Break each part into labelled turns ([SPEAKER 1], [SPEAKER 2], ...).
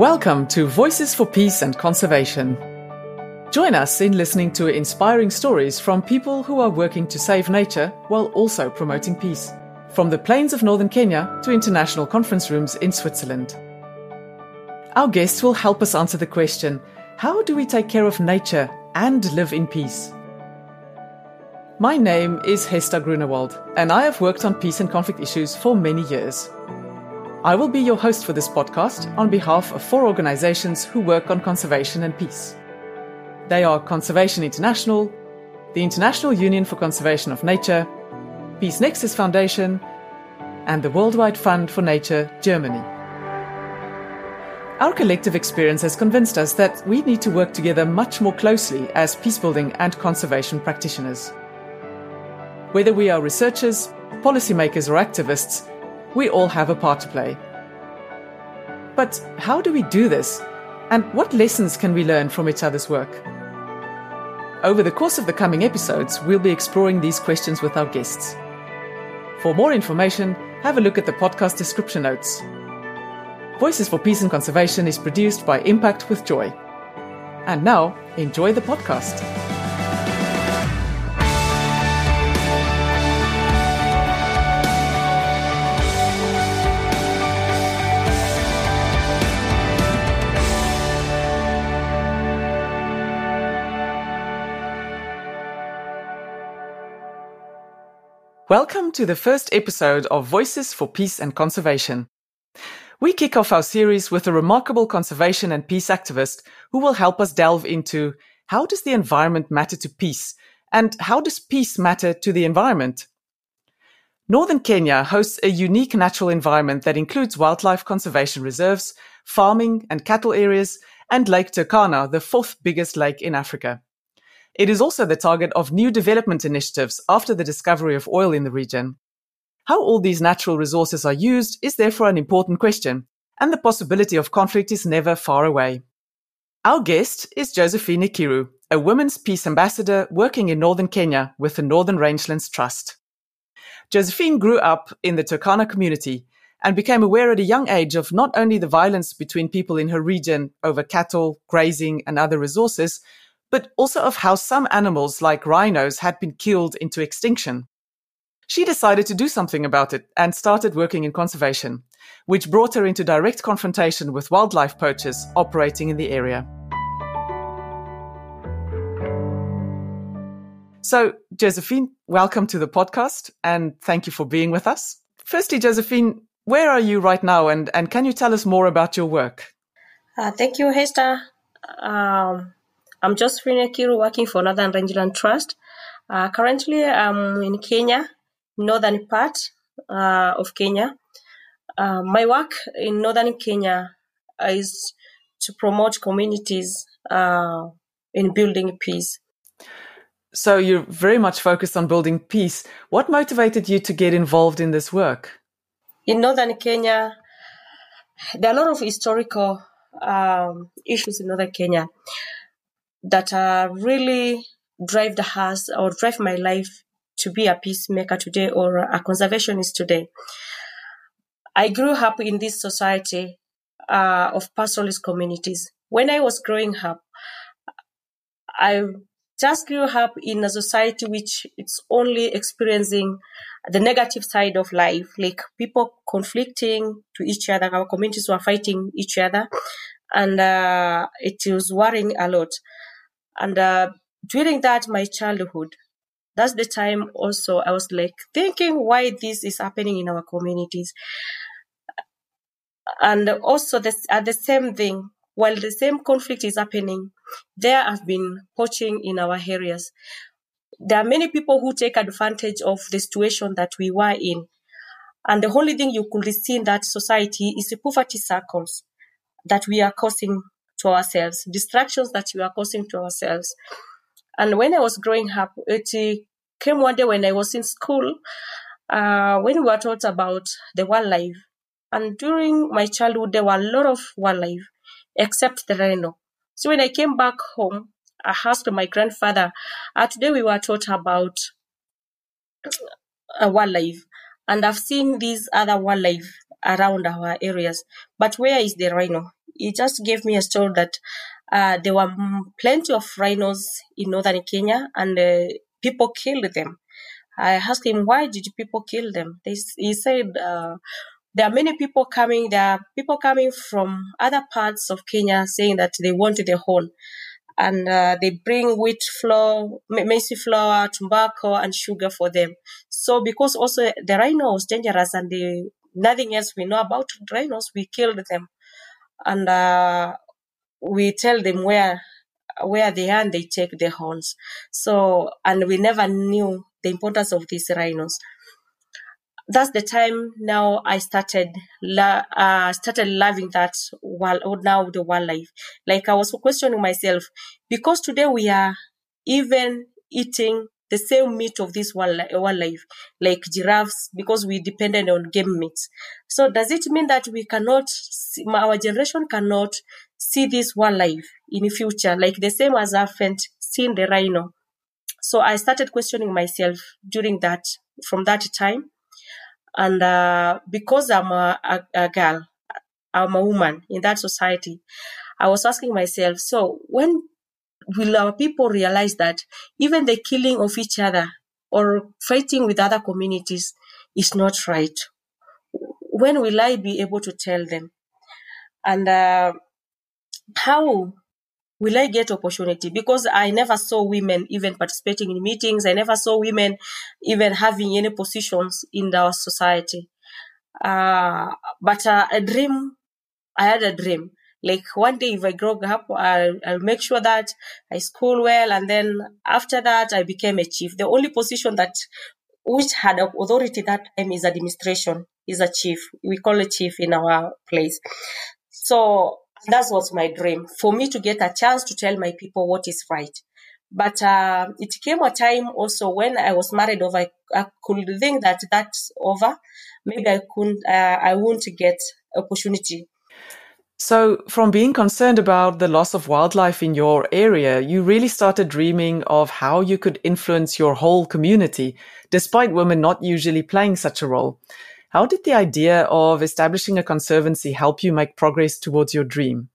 [SPEAKER 1] Welcome to Voices for Peace and Conservation. Join us in listening to inspiring stories from people who are working to save nature while also promoting peace. From the plains of northern Kenya to international conference rooms in Switzerland. Our guests will help us answer the question how do we take care of nature and live in peace? My name is Hester Grunewald, and I have worked on peace and conflict issues for many years. I will be your host for this podcast on behalf of four organizations who work on conservation and peace. They are Conservation International, the International Union for Conservation of Nature, Peace Nexus Foundation, and the Worldwide Fund for Nature, Germany. Our collective experience has convinced us that we need to work together much more closely as peacebuilding and conservation practitioners. Whether we are researchers, policymakers, or activists, we all have a part to play. But how do we do this? And what lessons can we learn from each other's work? Over the course of the coming episodes, we'll be exploring these questions with our guests. For more information, have a look at the podcast description notes. Voices for Peace and Conservation is produced by Impact with Joy. And now, enjoy the podcast. Welcome to the first episode of Voices for Peace and Conservation. We kick off our series with a remarkable conservation and peace activist who will help us delve into how does the environment matter to peace and how does peace matter to the environment? Northern Kenya hosts a unique natural environment that includes wildlife conservation reserves, farming and cattle areas, and Lake Turkana, the fourth biggest lake in Africa. It is also the target of new development initiatives after the discovery of oil in the region. How all these natural resources are used is therefore an important question, and the possibility of conflict is never far away. Our guest is Josephine Ekiru, a women's peace ambassador working in northern Kenya with the Northern Rangelands Trust. Josephine grew up in the Turkana community and became aware at a young age of not only the violence between people in her region over cattle, grazing, and other resources, but also of how some animals like rhinos had been killed into extinction. She decided to do something about it and started working in conservation, which brought her into direct confrontation with wildlife poachers operating in the area. So, Josephine, welcome to the podcast and thank you for being with us. Firstly, Josephine, where are you right now and, and can you tell us more about your work?
[SPEAKER 2] Uh, thank you, Hester. Um, I'm Josephine Ekiru working for Northern Rangeland Trust. Uh, currently, I'm in Kenya, northern part uh, of Kenya. Uh, my work in northern Kenya is to promote communities uh, in building peace.
[SPEAKER 1] So you're very much focused on building peace. What motivated you to get involved in this work?
[SPEAKER 2] In northern Kenya, there are a lot of historical um, issues in northern Kenya that uh, really drive the house or drive my life to be a peacemaker today or a conservationist today. I grew up in this society uh, of pastoralist communities. When I was growing up, I just grew up in a society which it's only experiencing the negative side of life, like people conflicting to each other. Our communities were fighting each other, and uh, it was worrying a lot. And uh, during that, my childhood, that's the time also I was like thinking why this is happening in our communities. And also this, at the same thing, while the same conflict is happening, there have been poaching in our areas. There are many people who take advantage of the situation that we were in. And the only thing you could see in that society is the poverty circles that we are causing to ourselves, distractions that we are causing to ourselves. And when I was growing up, it came one day when I was in school, uh, when we were taught about the wildlife. And during my childhood, there were a lot of wildlife, except the rhino. So when I came back home, I asked my grandfather, uh, today we were taught about uh, wildlife, and I've seen these other wildlife around our areas, but where is the rhino? He just gave me a story that uh, there were plenty of rhinos in northern Kenya and uh, people killed them. I asked him, why did people kill them? They, he said, uh, there are many people coming, there are people coming from other parts of Kenya saying that they want the horn. And uh, they bring wheat flour, maize flour, tobacco, and sugar for them. So, because also the rhino was dangerous and nothing else we know about rhinos, we killed them. And uh, we tell them where where they are and they take the horns. So, and we never knew the importance of these rhinos. That's the time now I started uh, started loving that while now the wildlife. Like I was questioning myself because today we are even eating the same meat of this wildlife, like giraffes, because we depended on game meat. So does it mean that we cannot, our generation cannot see this wildlife in the future, like the same as I've seen the rhino? So I started questioning myself during that, from that time. And uh, because I'm a, a, a girl, I'm a woman in that society, I was asking myself, so when will our people realize that even the killing of each other or fighting with other communities is not right? When will I be able to tell them? And uh, how will I get opportunity? Because I never saw women even participating in meetings. I never saw women even having any positions in our society. Uh, but uh, a dream, I had a dream like one day if I grow up, I'll, I'll make sure that I school well. And then after that, I became a chief. The only position that which had authority that time is administration, is a chief. We call a chief in our place. So that was my dream for me to get a chance to tell my people what is right. But uh, it came a time also when I was married over. I could think that that's over. Maybe I couldn't. Uh, I won't get opportunity
[SPEAKER 1] so, from being concerned about the loss of wildlife in your area, you really started dreaming of how you could influence your whole community, despite women not usually playing such a role. How did the idea of establishing a conservancy help you make progress towards your dream?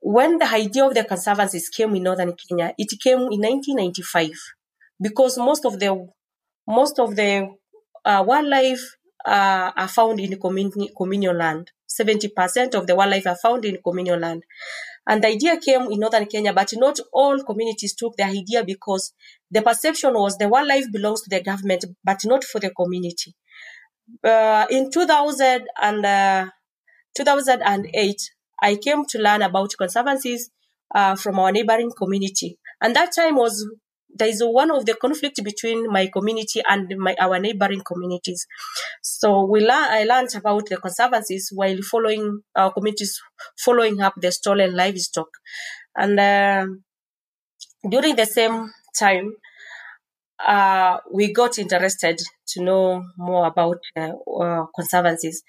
[SPEAKER 2] When the idea of the conservancies came in northern Kenya, it came in 1995 because most of the most of the uh, wildlife uh, are found in communal land. 70% of the wildlife are found in communal land. And the idea came in northern Kenya, but not all communities took the idea because the perception was the wildlife belongs to the government, but not for the community. Uh, in 2000 and, uh, 2008, I came to learn about conservancies uh, from our neighboring community. And that time was there is one of the conflict between my community and my our neighboring communities. So we learn, I learned about the conservancies while following our communities following up the stolen livestock, and uh, during the same time, uh, we got interested to know more about uh, uh conservancies,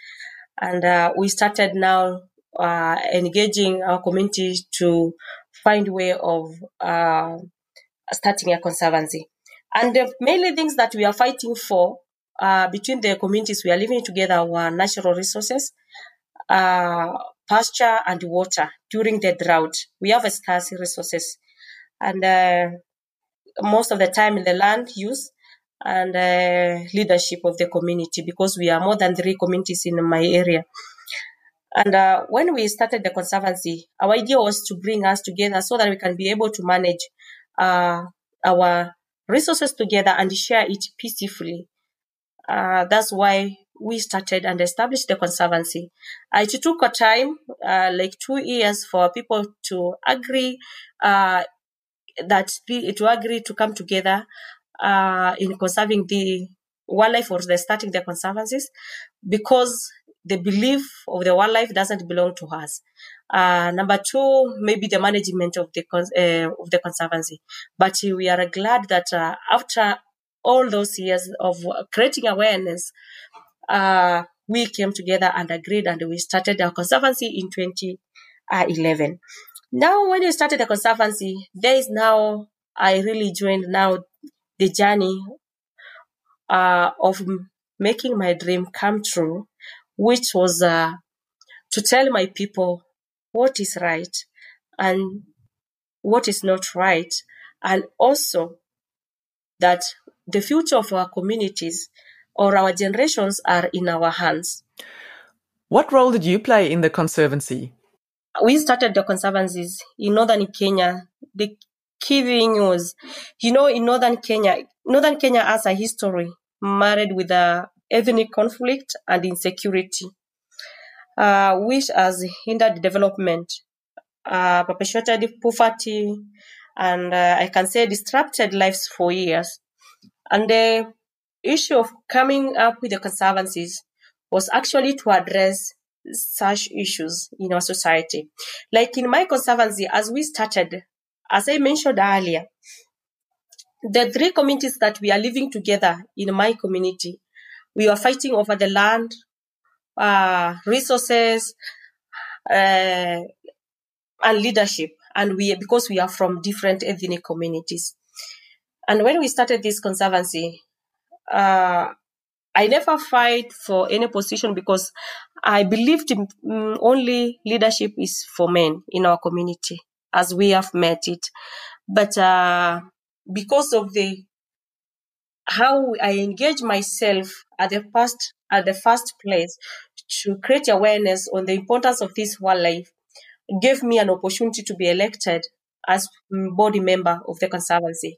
[SPEAKER 2] and uh, we started now uh, engaging our community to find way of starting a conservancy. And the mainly things that we are fighting for uh, between the communities we are living together were natural resources, uh, pasture, and water during the drought. We have scarce resources, and uh, most of the time in the land use and uh, leadership of the community because we are more than three communities in my area. And uh, when we started the conservancy, our idea was to bring us together so that we can be able to manage uh, our resources together and share it peacefully. Uh, that's why we started and established the conservancy. Uh, it took a time, uh, like two years, for people to agree uh, that to agree to come together uh, in conserving the wildlife or the starting the conservancies, because the belief of the wildlife doesn't belong to us. Uh, number two, maybe the management of the uh, of the conservancy. But we are glad that uh, after all those years of creating awareness, uh, we came together and agreed, and we started our conservancy in 2011. Now, when you started the conservancy, there is now I really joined now the journey uh, of making my dream come true, which was uh, to tell my people what is right and what is not right, and also that the future of our communities or our generations are in our hands.
[SPEAKER 1] What role did you play in the Conservancy?
[SPEAKER 2] We started the conservancies in northern Kenya. The key thing was, you know, in northern Kenya, northern Kenya has a history married with a ethnic conflict and insecurity, uh, which has hindered development, uh, perpetuated poverty, and uh, I can say disrupted lives for years. And the issue of coming up with the conservancies was actually to address such issues in our society. Like in my conservancy, as we started, as I mentioned earlier, the three communities that we are living together in my community, we are fighting over the land, uh, resources, uh, and leadership. And we, because we are from different ethnic communities. And when we started this conservancy, uh, I never fight for any position because I believed mm, only leadership is for men in our community as we have met it. But uh, because of the how I engage myself at the first at the first place to create awareness on the importance of this wildlife gave me an opportunity to be elected as body member of the conservancy.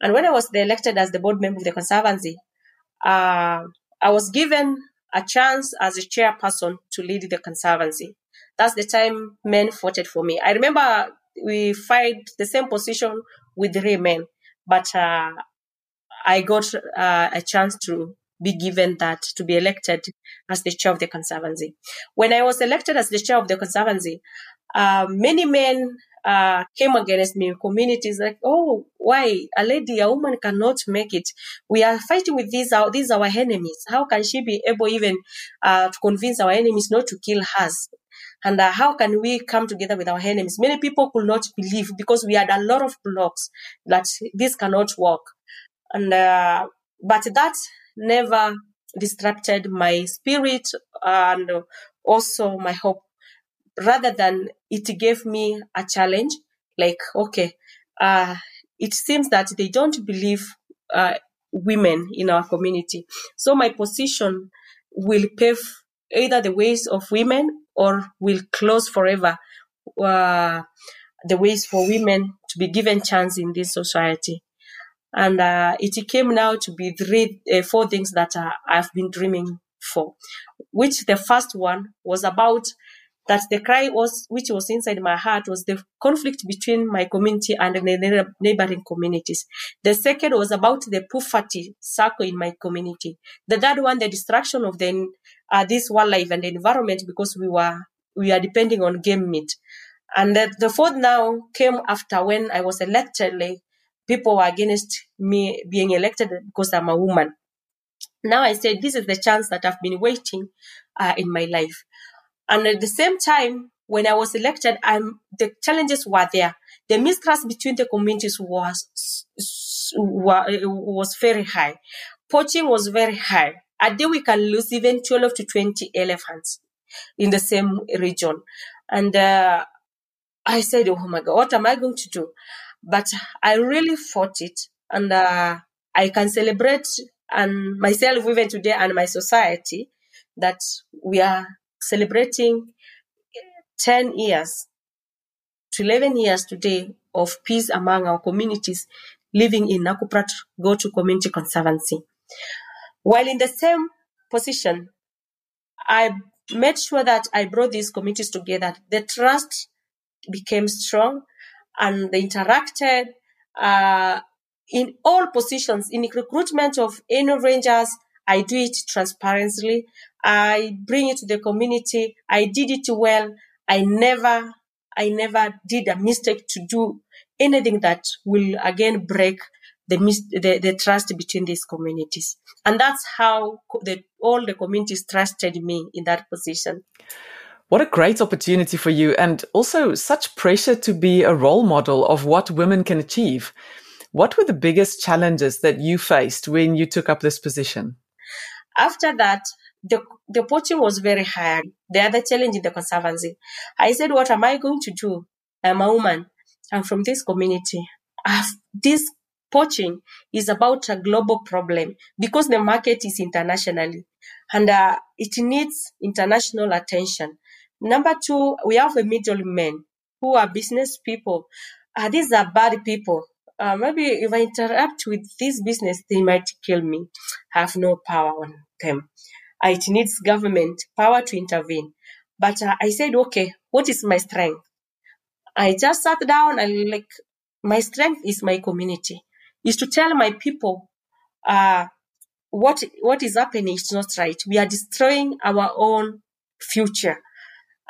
[SPEAKER 2] And when I was elected as the board member of the conservancy, uh, I was given a chance as a chairperson to lead the conservancy. That's the time men voted for me. I remember we fight the same position with three men, but uh, I got uh, a chance to be given that to be elected as the chair of the conservancy. When I was elected as the chair of the conservancy, uh, many men uh, came against me. In communities like, oh, why a lady, a woman cannot make it? We are fighting with these, our, these our enemies. How can she be able even uh, to convince our enemies not to kill us? And uh, how can we come together with our enemies? Many people could not believe because we had a lot of blocks that this cannot work. And uh, but that never disrupted my spirit and also my hope. Rather than it gave me a challenge like okay uh, it seems that they don't believe uh, women in our community. So my position will pave either the ways of women or will close forever uh, the ways for women to be given chance in this society and uh, it came now to be three uh, four things that uh, i've been dreaming for which the first one was about that the cry was, which was inside my heart was the conflict between my community and the neighboring communities. The second was about the poverty circle in my community. The third one, the destruction of the, uh, this wildlife and the environment because we were, we are depending on game meat. And the, the fourth now came after when I was elected, like people were against me being elected because I'm a woman. Now I said, this is the chance that I've been waiting uh, in my life. And at the same time, when I was elected, I'm, the challenges were there. The mistrust between the communities was, was very high. Poaching was very high. A day we can lose even 12 to 20 elephants in the same region. And uh, I said, oh my God, what am I going to do? But I really fought it. And uh, I can celebrate and myself even today and my society that we are celebrating 10 years to 11 years today of peace among our communities living in Nakuprat Gotu Community Conservancy. While in the same position, I made sure that I brought these communities together. The trust became strong and they interacted uh, in all positions in recruitment of any rangers. I do it transparently. I bring it to the community. I did it well. I never, I never did a mistake to do anything that will again break the, the, the trust between these communities. And that's how the, all the communities trusted me in that position.
[SPEAKER 1] What a great opportunity for you, and also such pressure to be a role model of what women can achieve. What were the biggest challenges that you faced when you took up this position?
[SPEAKER 2] After that, the, the poaching was very high. The other challenge in the conservancy. I said, what am I going to do? I'm a woman. I'm from this community. This poaching is about a global problem because the market is internationally and uh, it needs international attention. Number two, we have a middlemen who are business people. Uh, these are bad people. Uh, maybe if I interact with this business, they might kill me. I have no power on them. Uh, it needs government power to intervene. But uh, I said, okay, what is my strength? I just sat down and like, my strength is my community, is to tell my people, uh, what what is happening is not right. We are destroying our own future.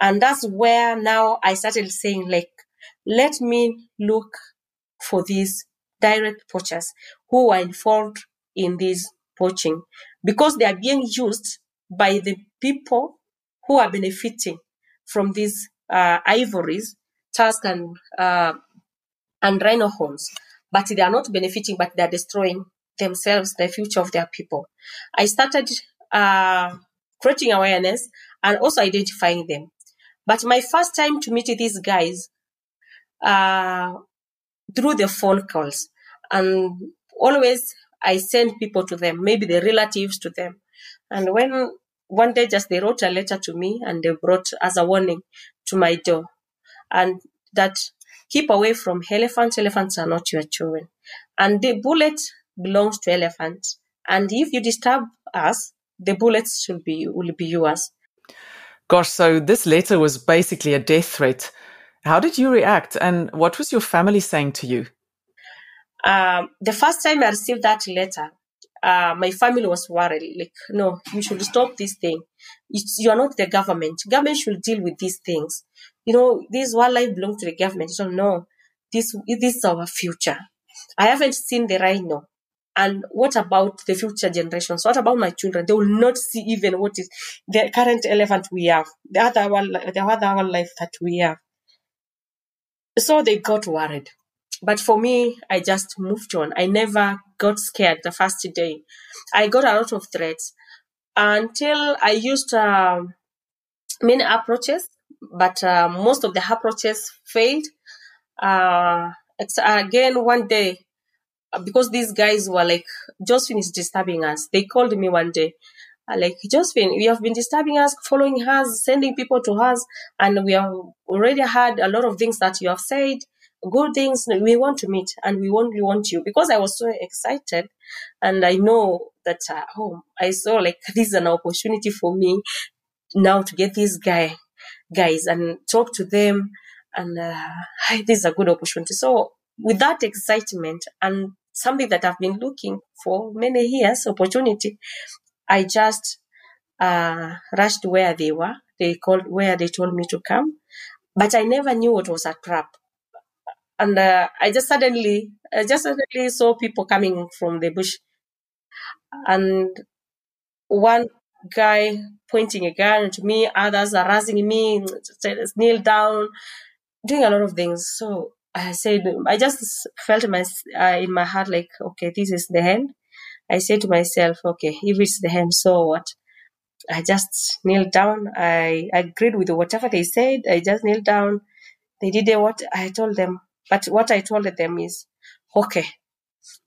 [SPEAKER 2] And that's where now I started saying, like, let me look for these direct poachers who are involved in this poaching because they are being used by the people who are benefiting from these uh, ivories, tusk and uh, and rhino horns, but they are not benefiting, but they are destroying themselves, the future of their people. I started uh, creating awareness and also identifying them. But my first time to meet these guys uh, through the phone calls, and always I send people to them, maybe the relatives to them. And when one day just they wrote a letter to me and they brought as a warning to my door, and that keep away from elephants. Elephants are not your children, and the bullet belongs to elephants. And if you disturb us, the bullets should be will be yours.
[SPEAKER 1] Gosh, so this letter was basically a death threat. How did you react, and what was your family saying to you?
[SPEAKER 2] Um, the first time I received that letter, uh, my family was worried. Like, no, you should stop this thing. It's, you are not the government. Government should deal with these things. You know, this wildlife belongs to the government. So no, this this is our future. I haven't seen the rhino. And what about the future generations? What about my children? They will not see even what is the current elephant we have, the other one, the other wildlife that we have. So they got worried. But for me, I just moved on. I never got scared the first day. I got a lot of threats until I used uh, many approaches, but uh, most of the approaches failed. Uh, again, one day, because these guys were like, Josephine is disturbing us. They called me one day like Josephine, we have been disturbing us, following us, sending people to us, and we have already had a lot of things that you have said, good things. We want to meet, and we want we want you because I was so excited, and I know that uh, oh, I saw like this is an opportunity for me now to get these guy guys and talk to them, and uh, this is a good opportunity. So with that excitement and something that I've been looking for many years, opportunity, I just uh, rushed where they were. They called where they told me to come, but I never knew it was a trap. And uh, I just suddenly, I just suddenly saw people coming from the bush, and one guy pointing a gun to me, others are raising me, kneel down, doing a lot of things. So I said, I just felt my uh, in my heart like, okay, this is the end. I said to myself, okay, if it's the hand, so what? I just knelt down. I agreed with whatever they said. I just knelt down. They did what I told them. But what I told them is, okay,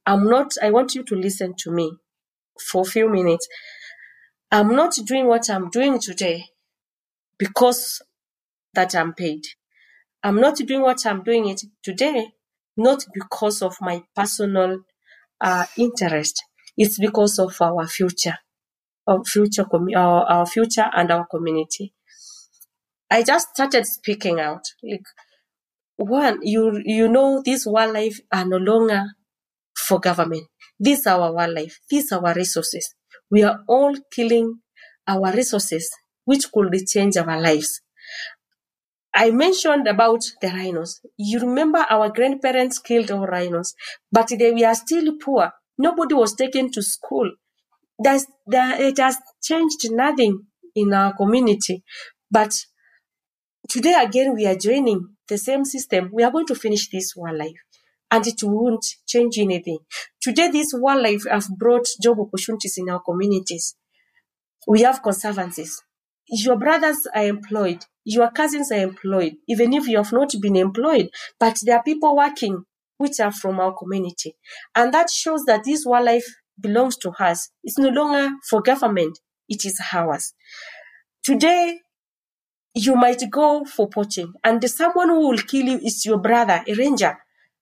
[SPEAKER 2] I'm not, I want you to listen to me for a few minutes. I'm not doing what I'm doing today because that I'm paid. I'm not doing what I'm doing it today, not because of my personal uh, interest. It's because of our future, our future, our, our future and our community. I just started speaking out. Like, one, you you know, these wildlife are no longer for government. These are our wildlife. These are our resources. We are all killing our resources, which could change our lives. I mentioned about the rhinos. You remember our grandparents killed our rhinos, but they were still poor. Nobody was taken to school. It has changed nothing in our community. But today again, we are joining the same system. We are going to finish this wildlife and it won't change anything. Today, this wildlife have brought job opportunities in our communities. we have conservancies. Your brothers are employed, your cousins are employed, even if you have not been employed, but there are people working which are from our community. And that shows that this wildlife belongs to us. It's no longer for government, it is ours. Today, you might go for poaching, and the someone who will kill you is your brother, a ranger,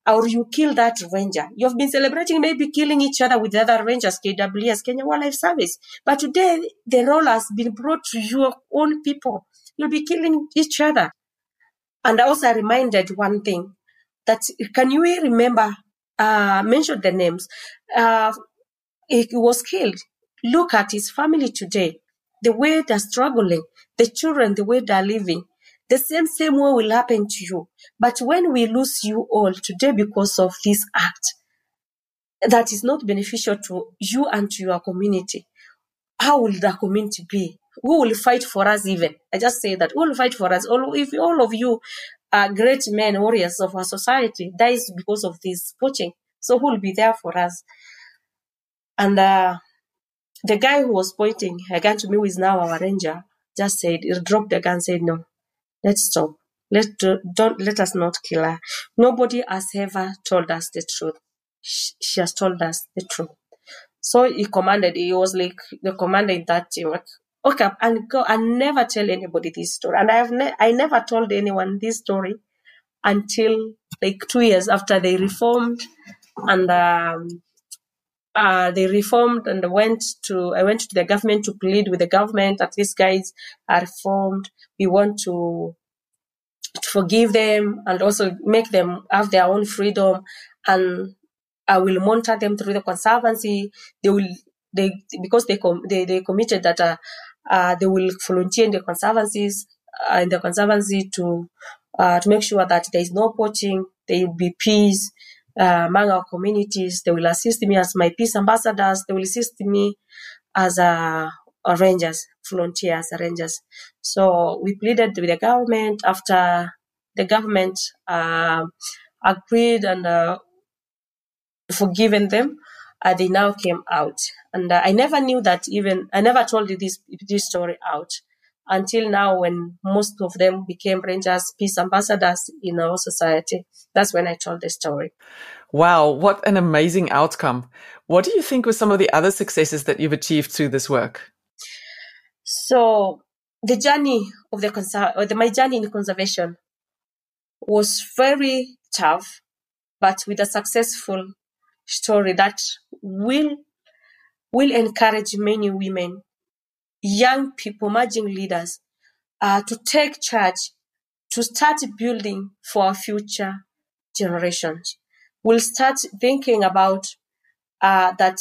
[SPEAKER 2] or you kill that ranger. You've been celebrating maybe killing each other with the other rangers, KWS, Kenya Wildlife Service. But today, the role has been brought to your own people. You'll be killing each other. And also, I reminded one thing that can you remember, uh, mention the names? Uh, he was killed. Look at his family today, the way they're struggling, the children, the way they're living. The same, same way will happen to you. But when we lose you all today because of this act, that is not beneficial to you and to your community, how will the community be? Who will fight for us even? I just say that. Who will fight for us? All, if all of you are great men, warriors of our society, dies because of this poaching. So who will be there for us? And uh, the guy who was pointing a gun to me, who is now our ranger, just said, he dropped the gun, said, no, let's stop. Let, don't, let us not kill her. Nobody has ever told us the truth. She, she has told us the truth. So he commanded, he was like the commander in that team, like, okay, and go and never tell anybody this story. And I have ne- I never told anyone this story until like two years after they reformed and um, uh, they reformed and went to I went to the government to plead with the government that these guys are reformed. We want to, to forgive them and also make them have their own freedom and I will monitor them through the conservancy. They will they because they com- they, they committed that uh, uh, they will volunteer in the conservancies uh, in the conservancy to uh, to make sure that there is no poaching, there will be peace, uh, among our communities. They will assist me as my peace ambassadors. They will assist me as a, a rangers, volunteers, rangers. So we pleaded with the government after the government uh, agreed and uh, forgiven them. Uh, they now came out, and uh, I never knew that. Even I never told this this story out until now when most of them became rangers peace ambassadors in our society. That's when i told the story.
[SPEAKER 1] Wow what an amazing outcome. What do you think were some of the other successes that you've achieved through this work?
[SPEAKER 2] So the journey of the, conser- or the my journey in conservation was very tough but with a successful story that will will encourage many women young people, emerging leaders, uh, to take charge, to start building for our future generations. We'll start thinking about uh, that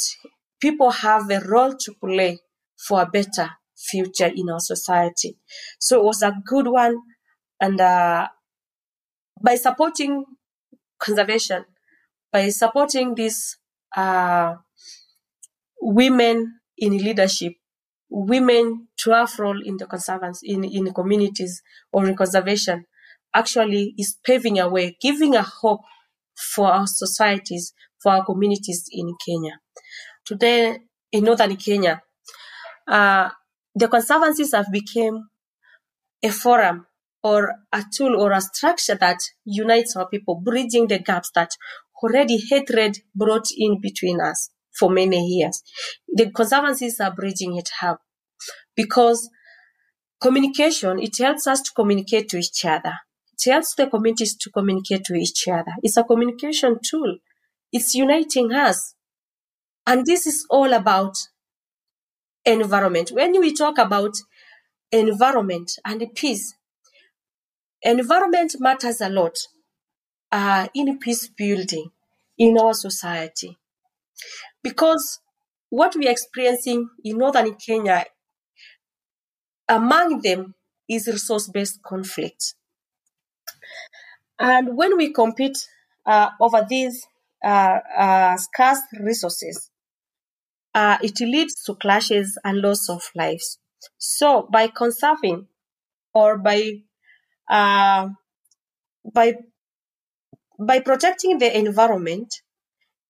[SPEAKER 2] people have a role to play for a better future in our society. So it was a good one. And uh, by supporting conservation, by supporting these uh, women in leadership, women to have role in the conservancy in, in communities or in conservation actually is paving a way, giving a hope for our societies, for our communities in Kenya. Today in northern Kenya, uh, the conservancies have become a forum or a tool or a structure that unites our people, bridging the gaps that already hatred brought in between us for many years. The conservancies are bridging it up because communication, it helps us to communicate to each other. It helps the communities to communicate to each other. It's a communication tool. It's uniting us. And this is all about environment. When we talk about environment and peace, environment matters a lot uh, in peace building in our society. Because what we are experiencing in northern Kenya, among them is resource-based conflict. And when we compete uh, over these uh, uh, scarce resources, uh, it leads to clashes and loss of lives. So by conserving or by uh, by by protecting the environment,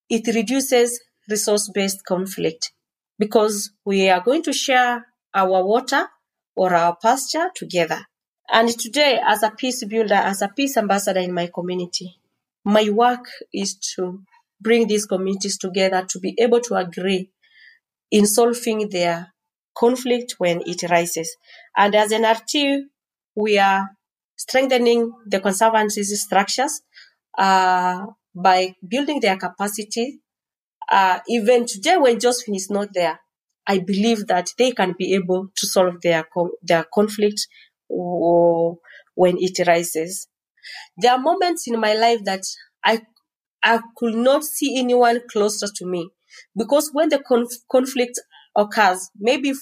[SPEAKER 2] it reduces resource-based conflict because we are going to share our water or our pasture together. And today, as a peace builder, as a peace ambassador in my community, my work is to bring these communities together to be able to agree in solving their conflict when it arises. And as NRT, we are strengthening the conservancy structures uh, by building their capacity. Uh, even today, when Josephine is not there, I believe that they can be able to solve their their conflict when it rises. There are moments in my life that I I could not see anyone closer to me because when the conf- conflict occurs, maybe f-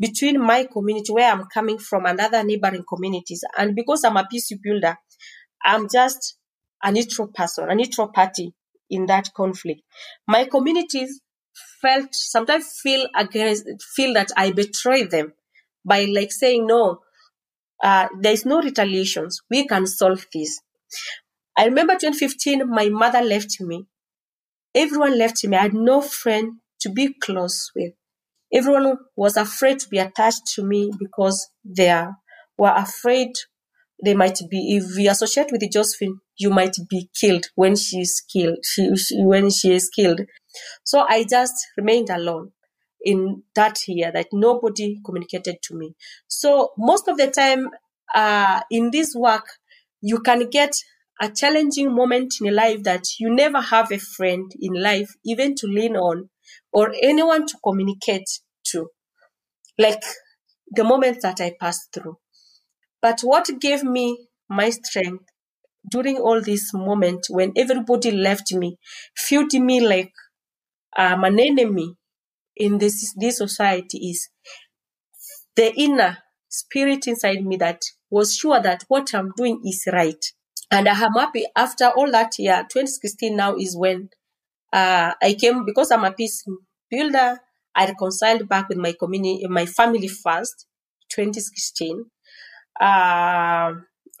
[SPEAKER 2] between my community where I'm coming from and other neighboring communities, and because I'm a peace builder, I'm just a neutral person, a neutral party in that conflict. My communities felt sometimes feel against feel that I betrayed them by like saying no, uh, there is no retaliations. We can solve this. I remember 2015, my mother left me. Everyone left me. I had no friend to be close with. Everyone was afraid to be attached to me because they were afraid they might be, if we associate with Josephine, you might be killed when she is killed, she, she, when she is killed. So I just remained alone in that year that nobody communicated to me. So most of the time, uh, in this work, you can get a challenging moment in life that you never have a friend in life, even to lean on or anyone to communicate to, like the moments that I passed through. But what gave me my strength during all this moment when everybody left me, felt me like I'm an enemy in this, this society is the inner spirit inside me that was sure that what I'm doing is right. And I'm happy after all that year, 2016 now is when uh, I came, because I'm a peace builder, I reconciled back with my community, my family first, 2016, uh,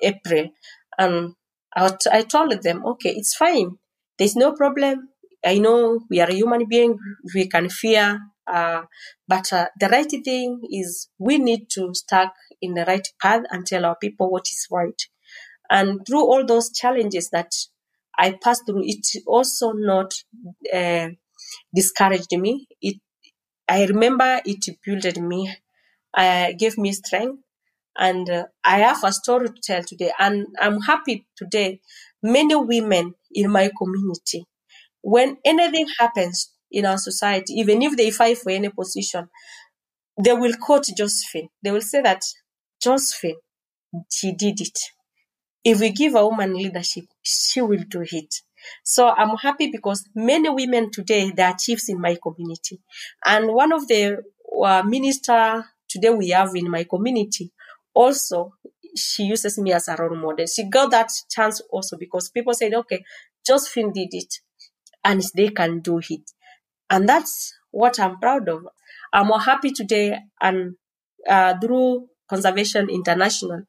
[SPEAKER 2] April. And I, told them, okay, it's fine. There's no problem. I know we are a human being. We can fear. Uh, but uh, the right thing is we need to stuck in the right path and tell our people what is right. And through all those challenges that I passed through, it also not uh, discouraged me. It, I remember it built me, uh, gave me strength, and uh, I have a story to tell today. And I'm happy today. Many women in my community, when anything happens in our society, even if they fight for any position, they will quote Josephine. They will say that Josephine, she did it if we give a woman leadership, she will do it. So I'm happy because many women today, they are chiefs in my community. And one of the uh, minister today we have in my community, also, she uses me as a role model. She got that chance also because people said, okay, Josephine did it and they can do it. And that's what I'm proud of. I'm more happy today and uh, through Conservation International,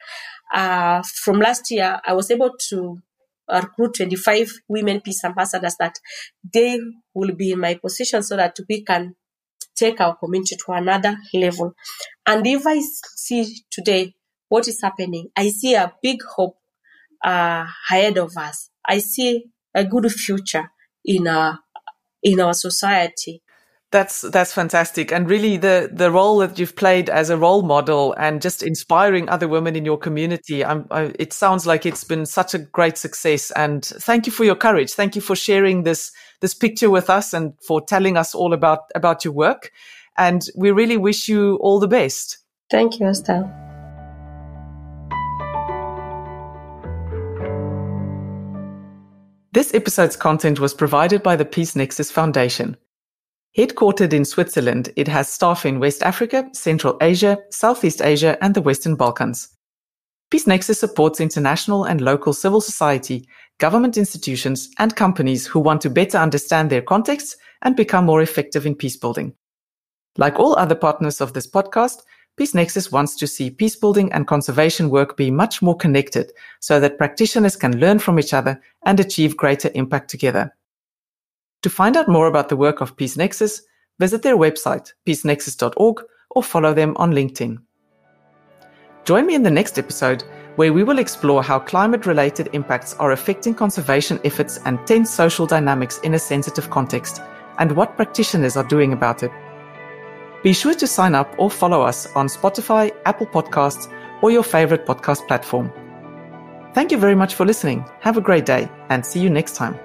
[SPEAKER 2] uh, from last year, I was able to recruit 25 women peace ambassadors that they will be in my position so that we can take our community to another level. And if I see today what is happening, I see a big hope uh, ahead of us. I see a good future in our in our society.
[SPEAKER 1] That's that's fantastic, and really the the role that you've played as a role model and just inspiring other women in your community. I, it sounds like it's been such a great success, and thank you for your courage. Thank you for sharing this this picture with us and for telling us all about about your work. And we really wish you all the best.
[SPEAKER 2] Thank you, Estelle.
[SPEAKER 1] This episode's content was provided by the Peace Nexus Foundation. Headquartered in Switzerland, it has staff in West Africa, Central Asia, Southeast Asia, and the Western Balkans. Peace Nexus supports international and local civil society, government institutions, and companies who want to better understand their contexts and become more effective in peacebuilding. Like all other partners of this podcast, Peace Nexus wants to see peacebuilding and conservation work be much more connected so that practitioners can learn from each other and achieve greater impact together. To find out more about the work of Peace Nexus, visit their website, peacenexus.org, or follow them on LinkedIn. Join me in the next episode where we will explore how climate related impacts are affecting conservation efforts and tense social dynamics in a sensitive context, and what practitioners are doing about it. Be sure to sign up or follow us on Spotify, Apple Podcasts, or your favorite podcast platform. Thank you very much for listening. Have a great day and see you next time.